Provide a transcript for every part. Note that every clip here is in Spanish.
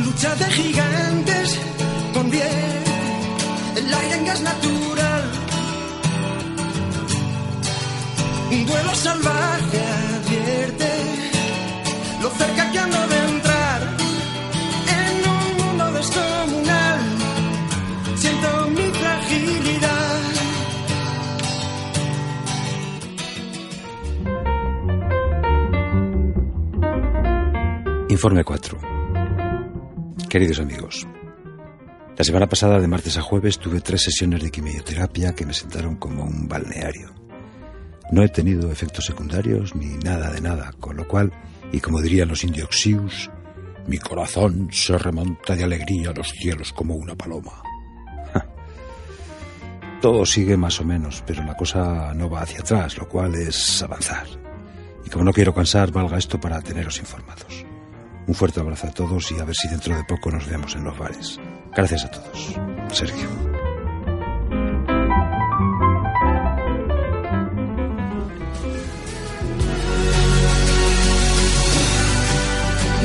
Lucha de gigantes con bien el aire en gas natural. Un duelo salvaje advierte lo cerca que ando de entrar en un mundo descomunal. Siento mi fragilidad. Informe 4. Queridos amigos, la semana pasada de martes a jueves tuve tres sesiones de quimioterapia que me sentaron como un balneario. No he tenido efectos secundarios ni nada de nada, con lo cual, y como dirían los indioxius, mi corazón se remonta de alegría a los cielos como una paloma. Todo sigue más o menos, pero la cosa no va hacia atrás, lo cual es avanzar. Y como no quiero cansar, valga esto para teneros informados. Un fuerte abrazo a todos y a ver si dentro de poco nos vemos en los bares. Gracias a todos. Sergio.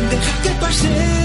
Deja que pase